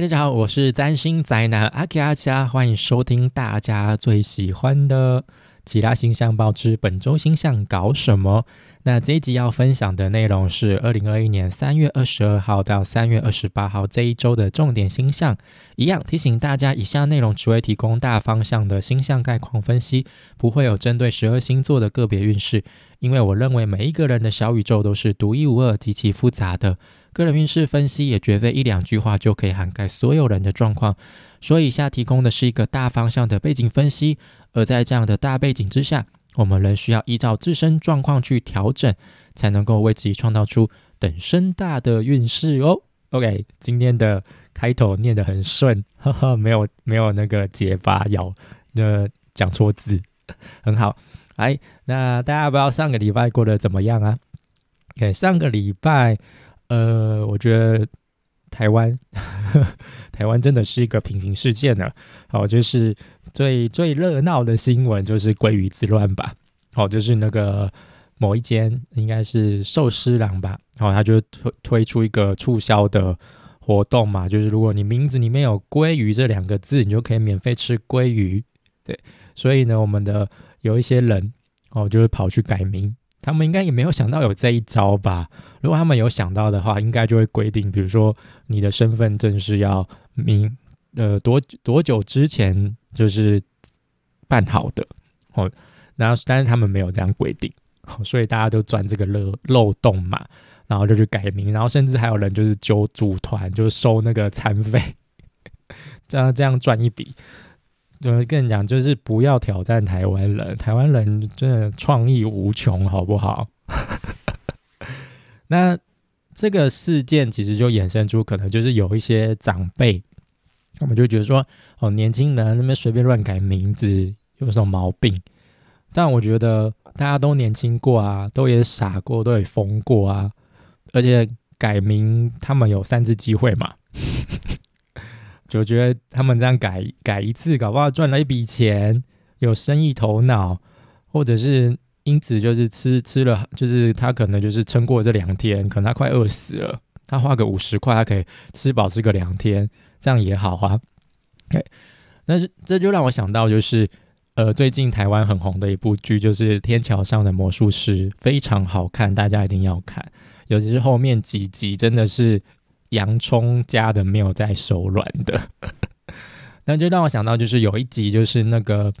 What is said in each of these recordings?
大家好，我是占星宅男阿奇阿加，欢迎收听大家最喜欢的其他星象报之本周星象搞什么。那这一集要分享的内容是二零二一年三月二十二号到三月二十八号这一周的重点星象。一样提醒大家，以下内容只会提供大方向的星象概况分析，不会有针对十二星座的个别运势。因为我认为每一个人的小宇宙都是独一无二、极其复杂的。个人运势分析也绝非一两句话就可以涵盖所有人的状况，所以以下提供的是一个大方向的背景分析，而在这样的大背景之下，我们仍需要依照自身状况去调整，才能够为自己创造出等身大的运势哦。OK，今天的开头念得很顺，呵呵，没有没有那个结巴咬，那讲错字，很好。来，那大家不知道上个礼拜过得怎么样啊？OK，上个礼拜。呃，我觉得台湾，台湾真的是一个平行世界呢。好，就是最最热闹的新闻就是鲑鱼之乱吧。好，就是那个某一间应该是寿司郎吧，好，他就推推出一个促销的活动嘛，就是如果你名字里面有“鲑鱼”这两个字，你就可以免费吃鲑鱼。对，所以呢，我们的有一些人哦，就会跑去改名。他们应该也没有想到有这一招吧？如果他们有想到的话，应该就会规定，比如说你的身份证是要明呃多多久之前就是办好的哦。然后，但是他们没有这样规定，所以大家都钻这个漏漏洞嘛，然后就去改名，然后甚至还有人就是揪组团，就是收那个餐费，这样这样赚一笔。怎么跟你讲？就是不要挑战台湾人，台湾人真的创意无穷，好不好？那这个事件其实就衍生出，可能就是有一些长辈，他们就觉得说，哦，年轻人那边随便乱改名字有什么毛病？但我觉得大家都年轻过啊，都也傻过，都也疯过啊，而且改名他们有三次机会嘛。就觉得他们这样改改一次，搞不好赚了一笔钱，有生意头脑，或者是因此就是吃吃了，就是他可能就是撑过这两天，可能他快饿死了，他花个五十块，他可以吃饱吃个两天，这样也好啊。对，但是这就让我想到，就是呃，最近台湾很红的一部剧，就是《天桥上的魔术师》，非常好看，大家一定要看，尤其是后面几集，真的是。洋葱加的没有在手软的，那就让我想到，就是有一集，就是那个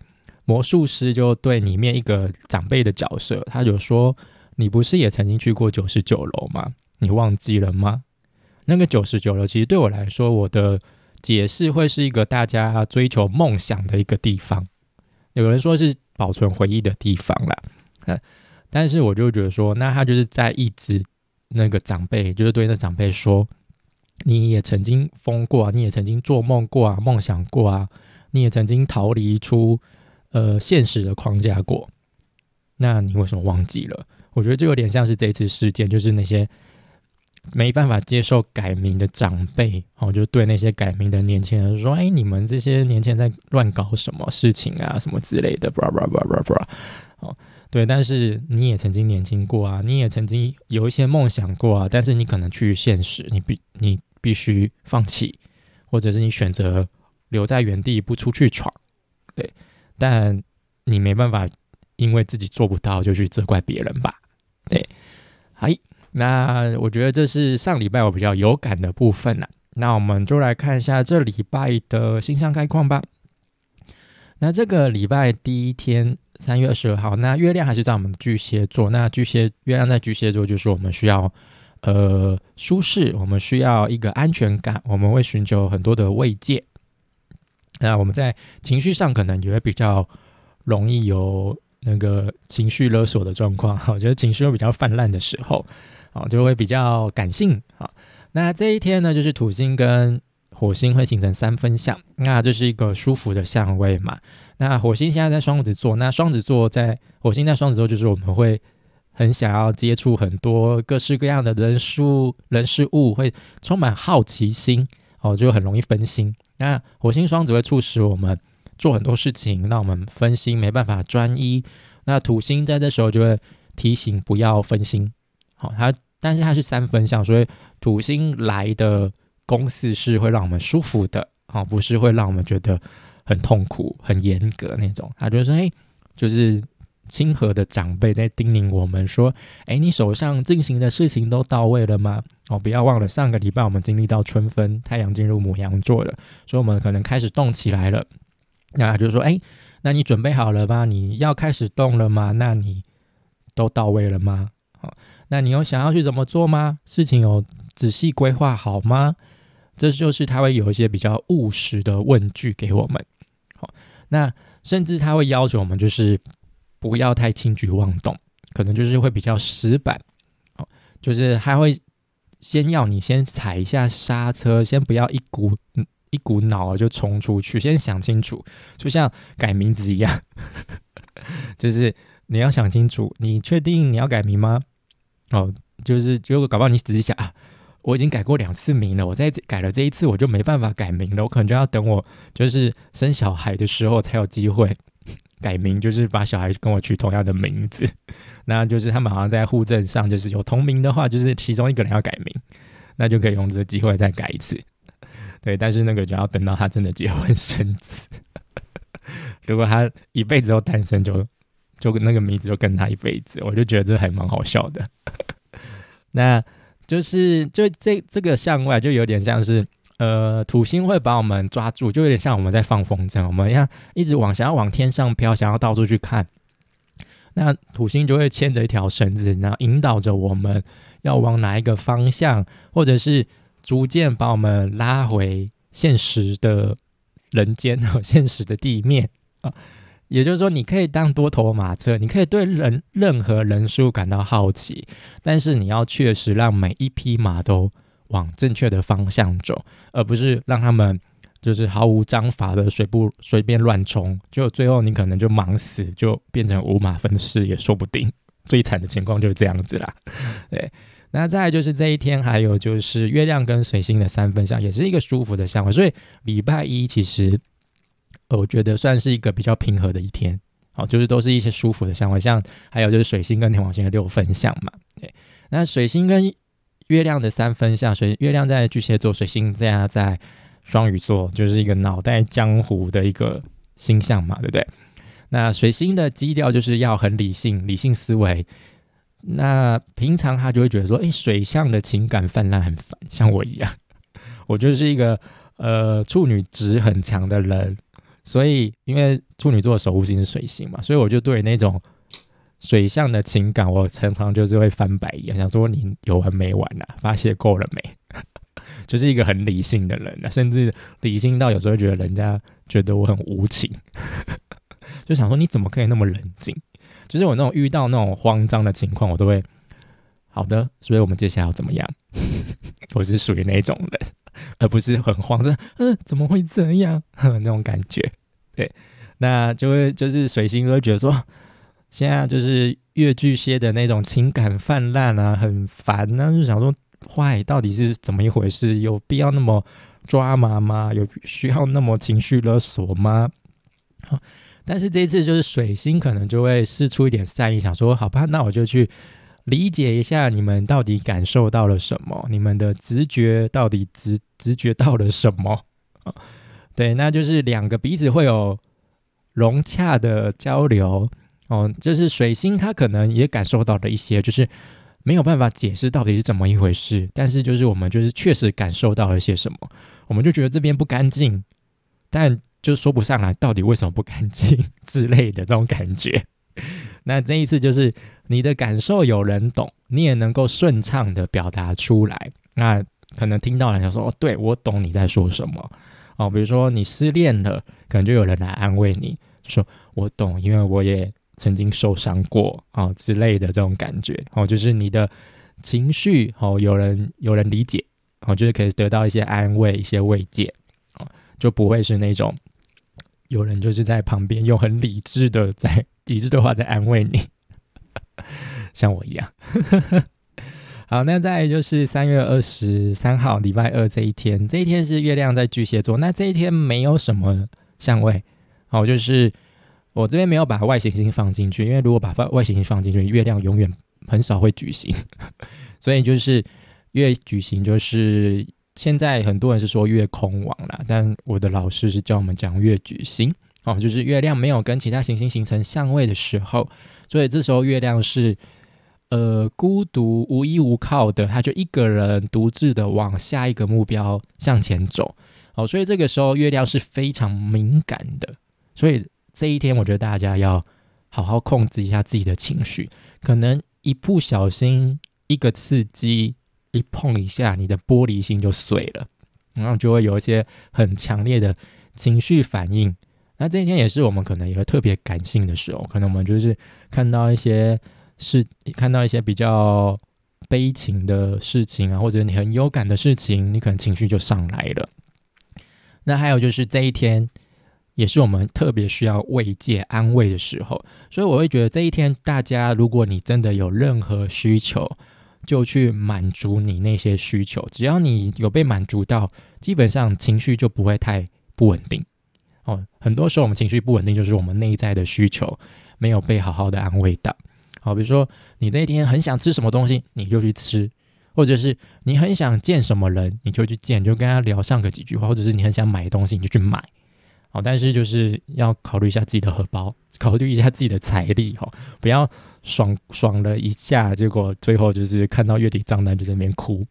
魔术师就对里面一个长辈的角色，他就说：“你不是也曾经去过九十九楼吗？你忘记了吗？”那个九十九楼其实对我来说，我的解释会是一个大家追求梦想的一个地方。有人说是保存回忆的地方啦，但是我就觉得说，那他就是在一直那个长辈，就是对那长辈说。你也曾经疯过啊，你也曾经做梦过啊，梦想过啊，你也曾经逃离出呃现实的框架过，那你为什么忘记了？我觉得就有点像是这次事件，就是那些没办法接受改名的长辈哦，就对那些改名的年轻人说：“哎，你们这些年轻人在乱搞什么事情啊，什么之类的。”叭叭叭叭叭，哦，对，但是你也曾经年轻过啊，你也曾经有一些梦想过啊，但是你可能去现实，你比你。必须放弃，或者是你选择留在原地不出去闯，对，但你没办法，因为自己做不到就去责怪别人吧，对，好，那我觉得这是上礼拜我比较有感的部分了，那我们就来看一下这礼拜的星象概况吧。那这个礼拜第一天，三月二十二号，那月亮还是在我们巨蟹座，那巨蟹月亮在巨蟹座，就是我们需要。呃，舒适，我们需要一个安全感，我们会寻求很多的慰藉。那我们在情绪上可能也会比较容易有那个情绪勒索的状况，我觉得情绪会比较泛滥的时候，啊，就会比较感性啊。那这一天呢，就是土星跟火星会形成三分相，那这是一个舒服的相位嘛。那火星现在在双子座，那双子座在火星在双子座，就是我们会。很想要接触很多各式各样的人事人事物，会充满好奇心哦，就很容易分心。那火星双子会促使我们做很多事情，让我们分心，没办法专一。那土星在这时候就会提醒不要分心。好，它但是它是三分相，所以土星来的公式是会让我们舒服的，哦，不是会让我们觉得很痛苦、很严格那种。他就说，哎，就是亲和的长辈在叮咛我们说，哎，你手上进行的事情都到位了吗？哦，不要忘了上个礼拜我们经历到春分，太阳进入母羊座了，所以我们可能开始动起来了。那就说，哎，那你准备好了吗？你要开始动了吗？那你都到位了吗？好，那你有想要去怎么做吗？事情有仔细规划好吗？这就是他会有一些比较务实的问句给我们。好，那甚至他会要求我们就是不要太轻举妄动，可能就是会比较死板。哦，就是还会先要你先踩一下刹车，先不要一股。一股脑就冲出去，先想清楚，就像改名字一样，就是你要想清楚，你确定你要改名吗？哦，就是结果搞不好你仔细想啊，我已经改过两次名了，我再改了这一次我就没办法改名了，我可能就要等我就是生小孩的时候才有机会改名，就是把小孩跟我取同样的名字，那就是他们好像在户政上就是有同名的话，就是其中一个人要改名，那就可以用这个机会再改一次。对，但是那个就要等到他真的结婚生子。如果他一辈子都单身，就就那个名字就跟他一辈子，我就觉得这还蛮好笑的。那就是就这这个向外就有点像是呃土星会把我们抓住，就有点像我们在放风筝，我们要一直往想要往天上飘，想要到处去看。那土星就会牵着一条绳子，然后引导着我们要往哪一个方向，或者是。逐渐把我们拉回现实的人间和 现实的地面啊，也就是说，你可以当多头马车，你可以对人任何人数感到好奇，但是你要确实让每一匹马都往正确的方向走，而不是让他们就是毫无章法的随不随便乱冲，就最后你可能就忙死，就变成五马分尸也说不定。最惨的情况就是这样子啦，对。那再就是这一天，还有就是月亮跟水星的三分相，也是一个舒服的相位。所以礼拜一其实，我觉得算是一个比较平和的一天。好，就是都是一些舒服的相位。像还有就是水星跟天王星的六分相嘛。对，那水星跟月亮的三分相，水月亮在巨蟹座，水星在在双鱼座，就是一个脑袋江湖的一个星象嘛，对不对？那水星的基调就是要很理性，理性思维。那平常他就会觉得说，哎，水象的情感泛滥很烦，像我一样，我就是一个呃处女值很强的人，所以因为处女座守护星是水星嘛，所以我就对那种水象的情感，我常常就是会翻白眼，想说你有完没完呐？发泄够了没？就是一个很理性的人啊，甚至理性到有时候觉得人家觉得我很无情，就想说你怎么可以那么冷静？就是我那种遇到那种慌张的情况，我都会好的。所以我们接下来要怎么样？我是属于那种人，而不是很慌张。嗯，怎么会这样？那种感觉。对，那就会就是水星会觉得说，现在就是越巨蟹的那种情感泛滥啊，很烦呢。就想说，坏到底是怎么一回事？有必要那么抓马吗？有需要那么情绪勒索吗？好。但是这一次就是水星可能就会试出一点善意，想说好吧，那我就去理解一下你们到底感受到了什么，你们的直觉到底直直觉到了什么？对，那就是两个彼此会有融洽的交流哦。就是水星他可能也感受到了一些，就是没有办法解释到底是怎么一回事，但是就是我们就是确实感受到了些什么，我们就觉得这边不干净，但。就说不上来到底为什么不干净 之类的这种感觉。那这一次就是你的感受有人懂，你也能够顺畅的表达出来。那可能听到人家说：“哦，对我懂你在说什么。”哦，比如说你失恋了，可能就有人来安慰你，说：“我懂，因为我也曾经受伤过啊之类的这种感觉。”哦，就是你的情绪哦，有人有人理解，哦，就是可以得到一些安慰、一些慰藉，哦，就不会是那种。有人就是在旁边用很理智的在理智的话在安慰你，像我一样。好，那再就是三月二十三号礼拜二这一天，这一天是月亮在巨蟹座。那这一天没有什么相位，好，就是我这边没有把外行星放进去，因为如果把外行星放进去，月亮永远很少会举行。所以就是月举行就是现在很多人是说月空亡了，但我的老师是教我们讲月举行哦，就是月亮没有跟其他行星形成相位的时候，所以这时候月亮是呃孤独无依无靠的，他就一个人独自的往下一个目标向前走。哦，所以这个时候月亮是非常敏感的，所以这一天我觉得大家要好好控制一下自己的情绪，可能一不小心一个刺激。一碰一下，你的玻璃心就碎了，然后就会有一些很强烈的情绪反应。那这一天也是我们可能也会特别感性的时候，可能我们就是看到一些事，看到一些比较悲情的事情啊，或者你很有感的事情，你可能情绪就上来了。那还有就是这一天也是我们特别需要慰藉、安慰的时候，所以我会觉得这一天大家，如果你真的有任何需求，就去满足你那些需求，只要你有被满足到，基本上情绪就不会太不稳定。哦，很多时候我们情绪不稳定，就是我们内在的需求没有被好好的安慰到。好，比如说你那天很想吃什么东西，你就去吃；或者是你很想见什么人，你就去见，就跟他聊上个几句话；或者是你很想买东西，你就去买。好，但是就是要考虑一下自己的荷包，考虑一下自己的财力，哈，不要。爽爽了一下，结果最后就是看到月底账单就在那边哭，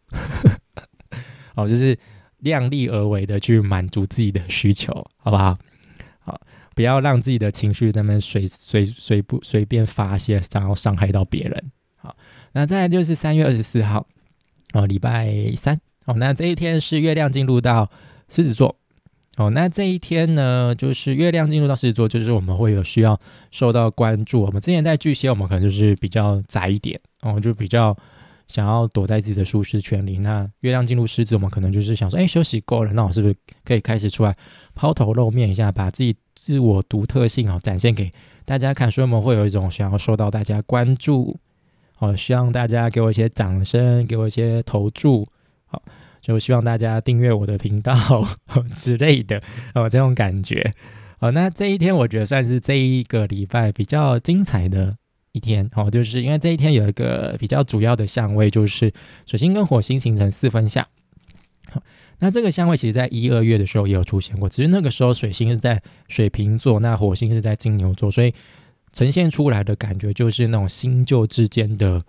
哦，就是量力而为的去满足自己的需求，好不好？好，不要让自己的情绪那么随随随不随便发泄，然后伤害到别人。好，那再来就是三月二十四号，哦，礼拜三，哦，那这一天是月亮进入到狮子座。哦，那这一天呢，就是月亮进入到狮子座，就是我们会有需要受到关注。我们之前在巨蟹，我们可能就是比较宅一点，哦，就比较想要躲在自己的舒适圈里。那月亮进入狮子，我们可能就是想说，哎，休息够了，那我是不是可以开始出来抛头露面一下，把自己自我独特性哦展现给大家看？所以我们会有一种想要受到大家关注，哦，希望大家给我一些掌声，给我一些投注，就希望大家订阅我的频道 之类的哦，这种感觉哦。那这一天我觉得算是这一个礼拜比较精彩的一天哦，就是因为这一天有一个比较主要的相位，就是水星跟火星形成四分相。那这个相位其实在一二月的时候也有出现过，只是那个时候水星是在水瓶座，那火星是在金牛座，所以呈现出来的感觉就是那种新旧之间的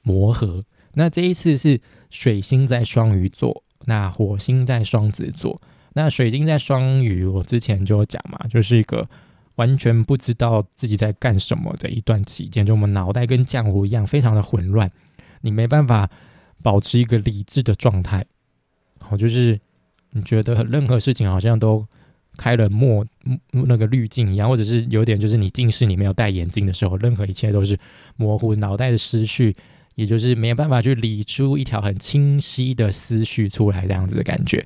磨合。那这一次是水星在双鱼座，那火星在双子座。那水星在双鱼，我之前就有讲嘛，就是一个完全不知道自己在干什么的一段期间，就我们脑袋跟浆糊一样，非常的混乱，你没办法保持一个理智的状态。好，就是你觉得任何事情好像都开了墨那个滤镜一样，或者是有点就是你近视你没有戴眼镜的时候，任何一切都是模糊，脑袋的思绪。也就是没有办法去理出一条很清晰的思绪出来，这样子的感觉。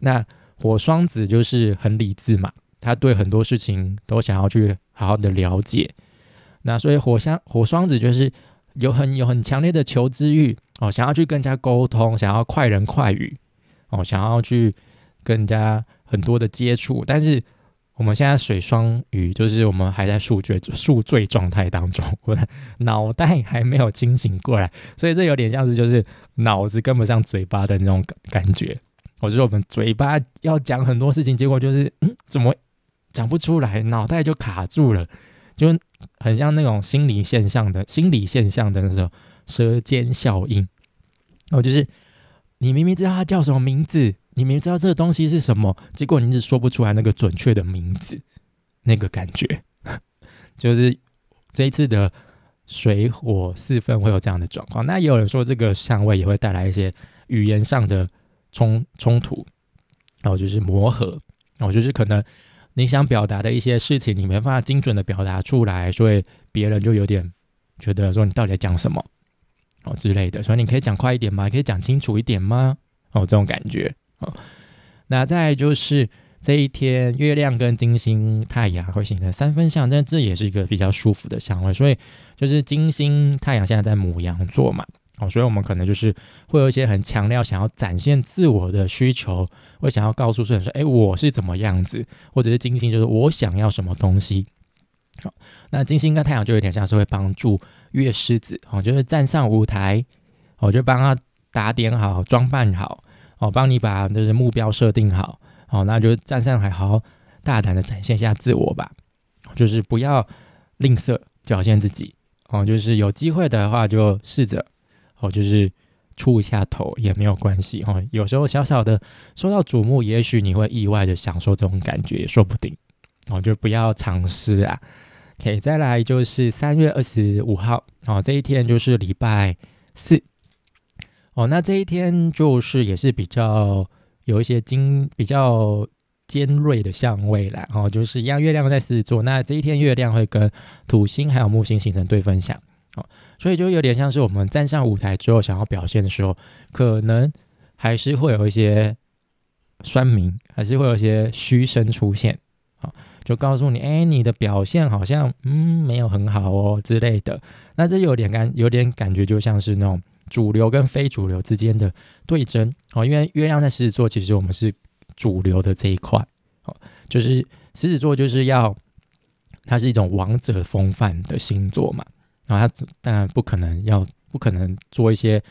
那火双子就是很理智嘛，他对很多事情都想要去好好的了解。那所以火相火双子就是有很有很强烈的求知欲哦，想要去跟人家沟通，想要快人快语哦，想要去跟人家很多的接触，但是。我们现在水双鱼，就是我们还在宿醉宿醉状态当中，我的脑袋还没有清醒过来，所以这有点像是就是脑子跟不上嘴巴的那种感感觉。我觉得我们嘴巴要讲很多事情，结果就是嗯，怎么讲不出来，脑袋就卡住了，就很像那种心理现象的心理现象的那种舌尖效应。哦，就是你明明知道他叫什么名字。你明知道这个东西是什么，结果你一直说不出来那个准确的名字，那个感觉，就是这一次的水火四分会有这样的状况。那也有人说，这个相位也会带来一些语言上的冲冲突，然后就是磨合，然后就是可能你想表达的一些事情，你没办法精准的表达出来，所以别人就有点觉得说你到底在讲什么哦之类的。所以你可以讲快一点吗？可以讲清楚一点吗？哦，这种感觉。那再就是这一天，月亮跟金星、太阳会形成三分相，但这也是一个比较舒服的相位。所以就是金星、太阳现在在母羊座嘛，哦，所以我们可能就是会有一些很强烈想要展现自我的需求，会想要告诉世人说：“哎，我是怎么样子？”或者是金星就是我想要什么东西。好，那金星跟太阳就有点像是会帮助月狮子，哦，就是站上舞台，我就帮他打点好、装扮好。哦，帮你把就是目标设定好，哦，那就站上海好好大胆的展现一下自我吧，就是不要吝啬表现自己，哦，就是有机会的话就试着，哦，就是出一下头也没有关系，哦，有时候小小的受到瞩目，也许你会意外的享受这种感觉，也说不定，哦，就不要尝试啊。OK，再来就是三月二十五号，哦，这一天就是礼拜四。哦，那这一天就是也是比较有一些精比较尖锐的相位啦，哦，就是一样月亮在狮子座，那这一天月亮会跟土星还有木星形成对分享，哦，所以就有点像是我们站上舞台之后想要表现的时候，可能还是会有一些酸民，还是会有一些虚声出现，啊，就告诉你，哎，你的表现好像嗯没有很好哦之类的，那这有点感有点感觉就像是那种。主流跟非主流之间的对争。哦，因为月亮在狮子座，其实我们是主流的这一块。哦，就是狮子座就是要它是一种王者风范的星座嘛，然后它当然不可能要不可能做一些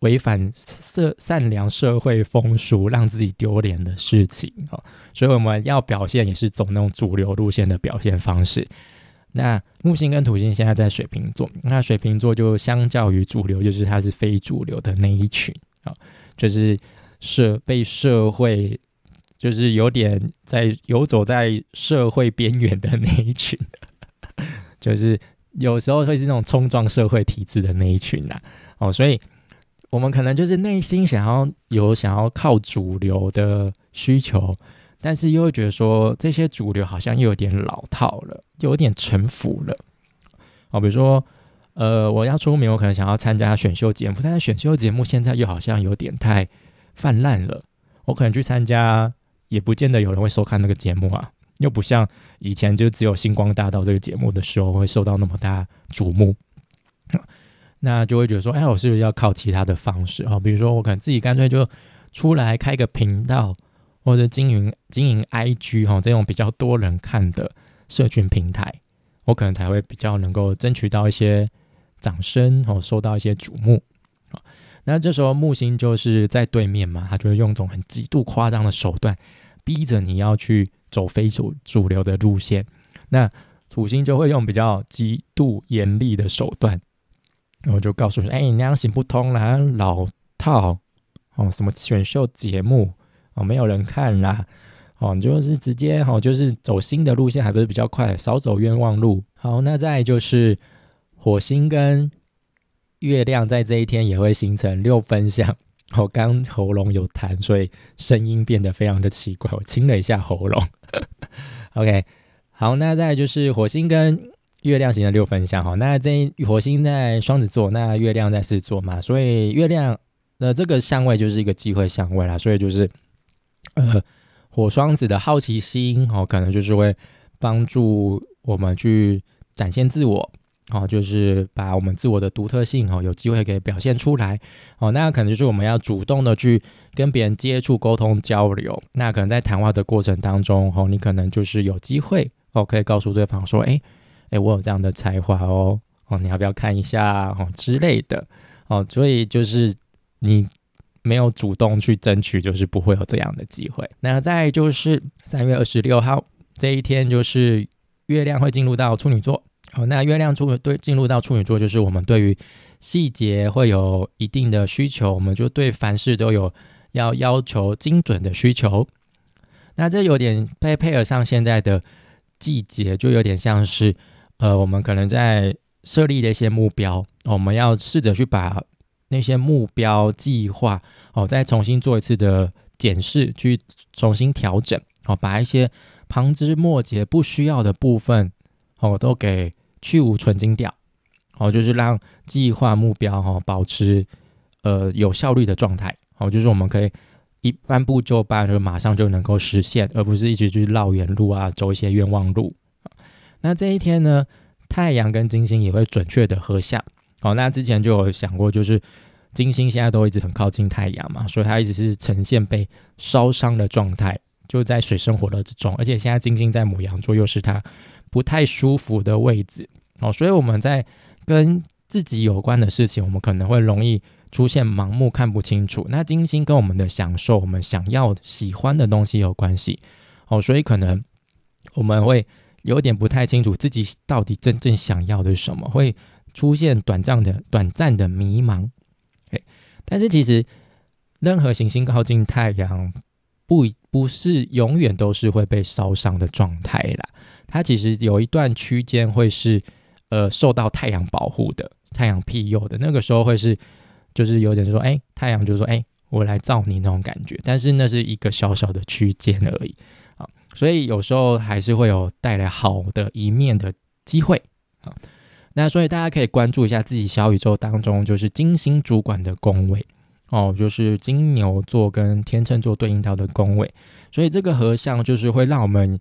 违反社善良社会风俗让自己丢脸的事情。哦，所以我们要表现也是走那种主流路线的表现方式。那木星跟土星现在在水瓶座，那水瓶座就相较于主流，就是它是非主流的那一群啊，就是社被社会，就是有点在游走在社会边缘的那一群，就是有时候会是那种冲撞社会体制的那一群呐。哦，所以我们可能就是内心想要有想要靠主流的需求。但是又会觉得说这些主流好像又有点老套了，有点沉浮了。哦，比如说，呃，我要出名，我可能想要参加选秀节目，但是选秀节目现在又好像有点太泛滥了。我可能去参加，也不见得有人会收看那个节目啊，又不像以前就只有星光大道这个节目的时候会受到那么大瞩目。那就会觉得说，哎，我是不是要靠其他的方式哦？比如说，我可能自己干脆就出来开个频道。或者经营经营 IG 哈这种比较多人看的社群平台，我可能才会比较能够争取到一些掌声哦，受到一些瞩目。那这时候木星就是在对面嘛，他就会用一种很极度夸张的手段，逼着你要去走非主主流的路线。那土星就会用比较极度严厉的手段，然后就告诉你：哎，你那样行不通啦，老套哦，什么选秀节目。哦，没有人看啦，哦，你就是直接哦，就是走新的路线，还不是比较快，少走冤枉路。好，那再就是火星跟月亮在这一天也会形成六分相。我刚喉咙有痰，所以声音变得非常的奇怪，我清了一下喉咙。OK，好，那再就是火星跟月亮形成六分相。好，那这火星在双子座，那月亮在狮子座嘛，所以月亮的这个相位就是一个机会相位啦，所以就是。呃，火双子的好奇心哦，可能就是会帮助我们去展现自我哦，就是把我们自我的独特性哦，有机会给表现出来哦。那可能就是我们要主动的去跟别人接触、沟通、交流。那可能在谈话的过程当中哦，你可能就是有机会哦，可以告诉对方说：“哎哎，我有这样的才华哦哦，你要不要看一下哦之类的哦。”所以就是你。没有主动去争取，就是不会有这样的机会。那再就是三月二十六号这一天，就是月亮会进入到处女座。好，那月亮处对进入到处女座，就是我们对于细节会有一定的需求，我们就对凡事都有要要求精准的需求。那这有点配配合上现在的季节，就有点像是呃，我们可能在设立的一些目标，我们要试着去把。那些目标计划哦，再重新做一次的检视，去重新调整哦，把一些旁枝末节不需要的部分哦，都给去无存精掉哦，就是让计划目标哈保持呃有效率的状态哦，就是我们可以一按部就班，就马上就能够实现，而不是一直去绕远路啊，走一些冤枉路。那这一天呢，太阳跟金星也会准确的合相。好，那之前就有想过，就是金星现在都一直很靠近太阳嘛，所以它一直是呈现被烧伤的状态，就在水深火热之中。而且现在金星在母羊座，又是它不太舒服的位置哦，所以我们在跟自己有关的事情，我们可能会容易出现盲目看不清楚。那金星跟我们的享受、我们想要喜欢的东西有关系哦，所以可能我们会有点不太清楚自己到底真正想要的是什么，会出现短暂的短暂的迷茫。诶，但是其实任何行星靠近太阳，不不是永远都是会被烧伤的状态啦。它其实有一段区间会是呃受到太阳保护的。太阳庇佑的那个时候会是，就是有点说，哎，太阳就说，哎，我来照你那种感觉，但是那是一个小小的区间而已啊，所以有时候还是会有带来好的一面的机会啊。那所以大家可以关注一下自己小宇宙当中，就是金星主管的宫位哦，就是金牛座跟天秤座对应到的宫位，所以这个合相就是会让我们。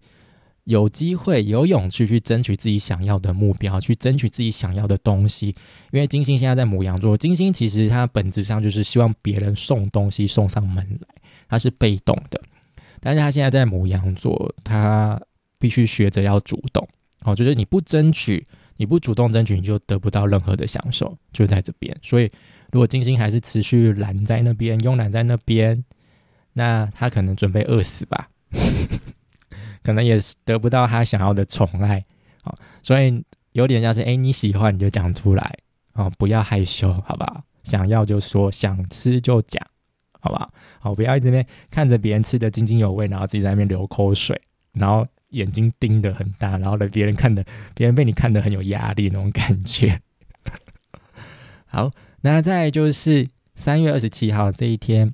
有机会、有勇气去争取自己想要的目标，去争取自己想要的东西。因为金星现在在母羊座，金星其实它本质上就是希望别人送东西送上门来，它是被动的。但是它现在在母羊座，它必须学着要主动。哦，就是你不争取，你不主动争取，你就得不到任何的享受，就在这边。所以，如果金星还是持续懒在那边、慵懒在那边，那他可能准备饿死吧。可能也是得不到他想要的宠爱，好，所以有点像是，哎，你喜欢你就讲出来，哦，不要害羞，好不好？想要就说，想吃就讲，好不好？不要一直边看着别人吃的津津有味，然后自己在那边流口水，然后眼睛盯得很大，然后呢，别人看的，别人被你看得很有压力那种感觉。好，那再就是三月二十七号这一天，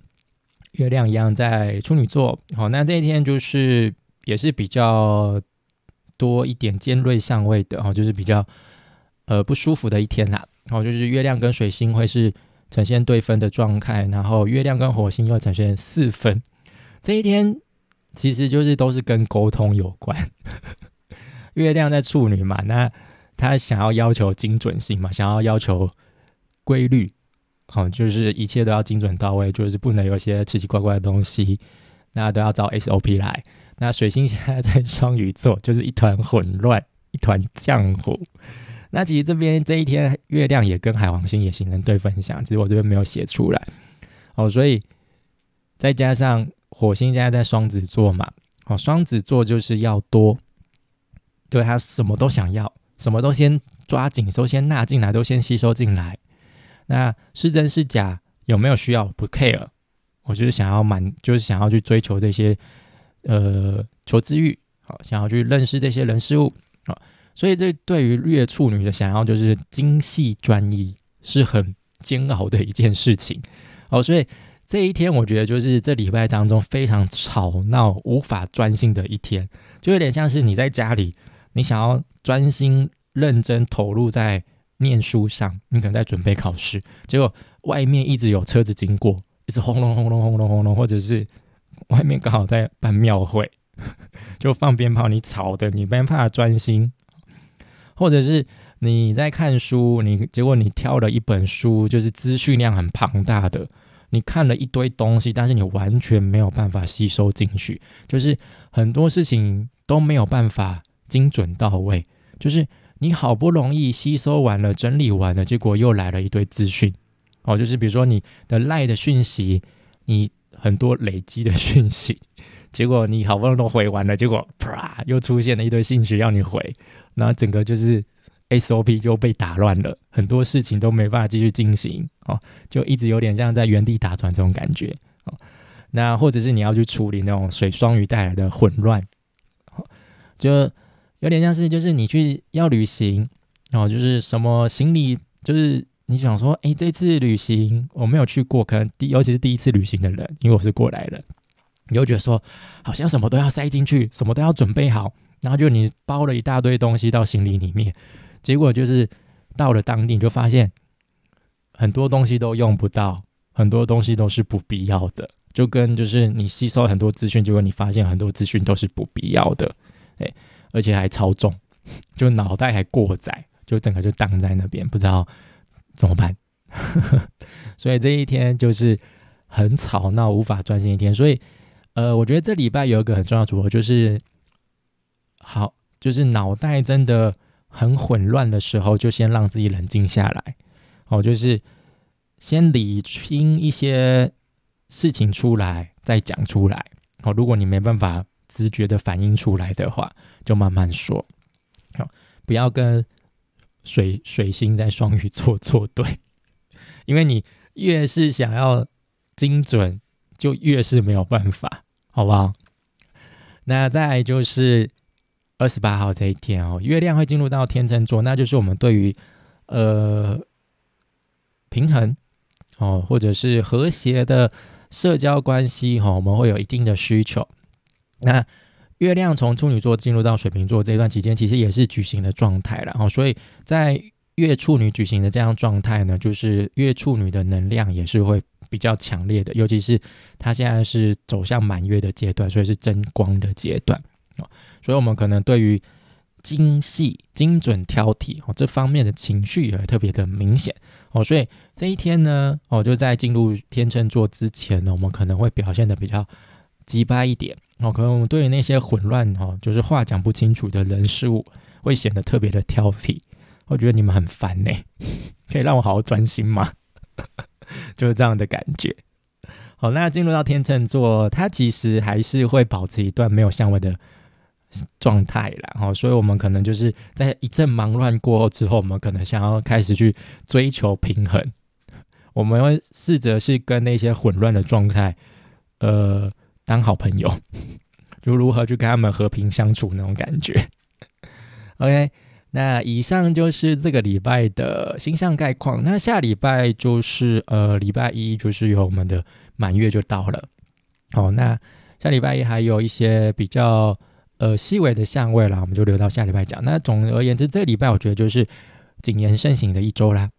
月亮一样在处女座，好，那这一天就是。也是比较多一点尖锐相位的哦，就是比较呃不舒服的一天啦。然后就是月亮跟水星会是呈现对分的状态，然后月亮跟火星又呈现四分。这一天其实就是都是跟沟通有关。月亮在处女嘛，那他想要要求精准性嘛，想要要求规律，好，就是一切都要精准到位，就是不能有些奇奇怪怪的东西，那都要照 SOP 来。那水星现在在双鱼座，就是一团混乱，一团浆糊。那其实这边这一天，月亮也跟海王星也形成对分享，只是我这边没有写出来哦。所以再加上火星现在在双子座嘛，哦，双子座就是要多，对他什么都想要，什么都先抓紧，都先纳进来，都先吸收进来。那是真是假，有没有需要不 care，我就是想要满，就是想要去追求这些。呃，求知欲，好，想要去认识这些人事物，啊，所以这对于月处女的想要就是精细专一，是很煎熬的一件事情，哦，所以这一天我觉得就是这礼拜当中非常吵闹、无法专心的一天，就有点像是你在家里，你想要专心认真投入在念书上，你可能在准备考试，结果外面一直有车子经过，一直轰隆轰隆轰隆轰隆，或者是。外面刚好在办庙会，就放鞭炮，你吵的你没办法专心；或者是你在看书，你结果你挑了一本书，就是资讯量很庞大的，你看了一堆东西，但是你完全没有办法吸收进去，就是很多事情都没有办法精准到位，就是你好不容易吸收完了、整理完了，结果又来了一堆资讯。哦，就是比如说你的赖的讯息，你。很多累积的讯息，结果你好不容易都回完了，结果啪又出现了一堆信息要你回，那整个就是 SOP 就被打乱了，很多事情都没办法继续进行哦，就一直有点像在原地打转这种感觉哦。那或者是你要去处理那种水双鱼带来的混乱，就有点像是就是你去要旅行，然后就是什么行李就是。你想说，哎，这次旅行我没有去过，可能第尤其是第一次旅行的人，因为我是过来人，你会觉得说，好像什么都要塞进去，什么都要准备好，然后就你包了一大堆东西到行李里面，结果就是到了当地你就发现很多东西都用不到，很多东西都是不必要的，就跟就是你吸收很多资讯，结果你发现很多资讯都是不必要的，哎，而且还超重，就脑袋还过载，就整个就挡在那边，不知道。怎么办？所以这一天就是很吵闹、无法专心一天。所以，呃，我觉得这礼拜有一个很重要的组合，就是好，就是脑袋真的很混乱的时候，就先让自己冷静下来。哦，就是先理清一些事情出来，再讲出来。哦，如果你没办法直觉的反应出来的话，就慢慢说。好，不要跟水水星在双鱼座作对，因为你越是想要精准，就越是没有办法，好不好？那再来就是二十八号这一天哦，月亮会进入到天秤座，那就是我们对于呃平衡哦，或者是和谐的社交关系哈，我们会有一定的需求。那月亮从处女座进入到水瓶座这段期间，其实也是举行的状态了哦，所以在月处女举行的这样状态呢，就是月处女的能量也是会。比较强烈的，尤其是它现在是走向满月的阶段，所以是争光的阶段哦。所以，我们可能对于精细、精准挑剔哦这方面的情绪也特别的明显哦。所以这一天呢，哦就在进入天秤座之前呢，我们可能会表现的比较急巴一点哦。可能我们对于那些混乱哦，就是话讲不清楚的人事物，会显得特别的挑剔。我觉得你们很烦呢，可以让我好好专心吗？就是这样的感觉。好，那进入到天秤座，它其实还是会保持一段没有相位的状态啦。哦，所以我们可能就是在一阵忙乱过后之后，我们可能想要开始去追求平衡。我们会试着是跟那些混乱的状态，呃，当好朋友，就如何去跟他们和平相处那种感觉。OK。那以上就是这个礼拜的星象概况。那下礼拜就是呃礼拜一，就是有我们的满月就到了。好，那下礼拜一还有一些比较呃细微的相位啦，我们就留到下礼拜讲。那总而言之，这个礼拜我觉得就是谨言慎行的一周啦，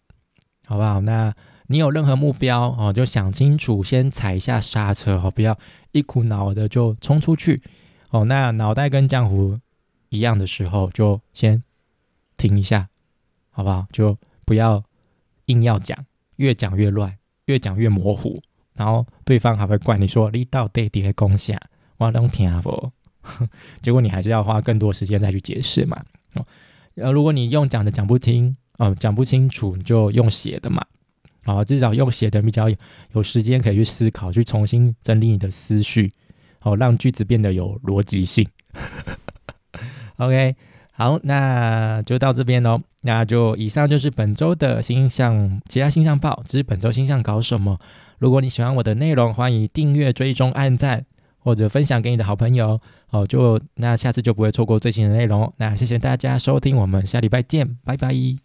好不好？那你有任何目标哦，就想清楚，先踩一下刹车哦，不要一股脑的就冲出去哦。那脑袋跟浆糊一样的时候，就先。停一下，好不好？就不要硬要讲，越讲越乱，越讲越模糊，然后对方还会怪你说你到底在攻下，我拢听不，结果你还是要花更多时间再去解释嘛。哦，呃，如果你用讲的讲不听，哦，讲不清楚，你就用写的嘛。好，至少用写的比较有时间可以去思考，去重新整理你的思绪，好，让句子变得有逻辑性。OK。好，那就到这边喽。那就以上就是本周的星象，其他星象报，只是本周星象搞什么。如果你喜欢我的内容，欢迎订阅、追踪、按赞或者分享给你的好朋友。哦，就那下次就不会错过最新的内容。那谢谢大家收听，我们下礼拜见，拜拜。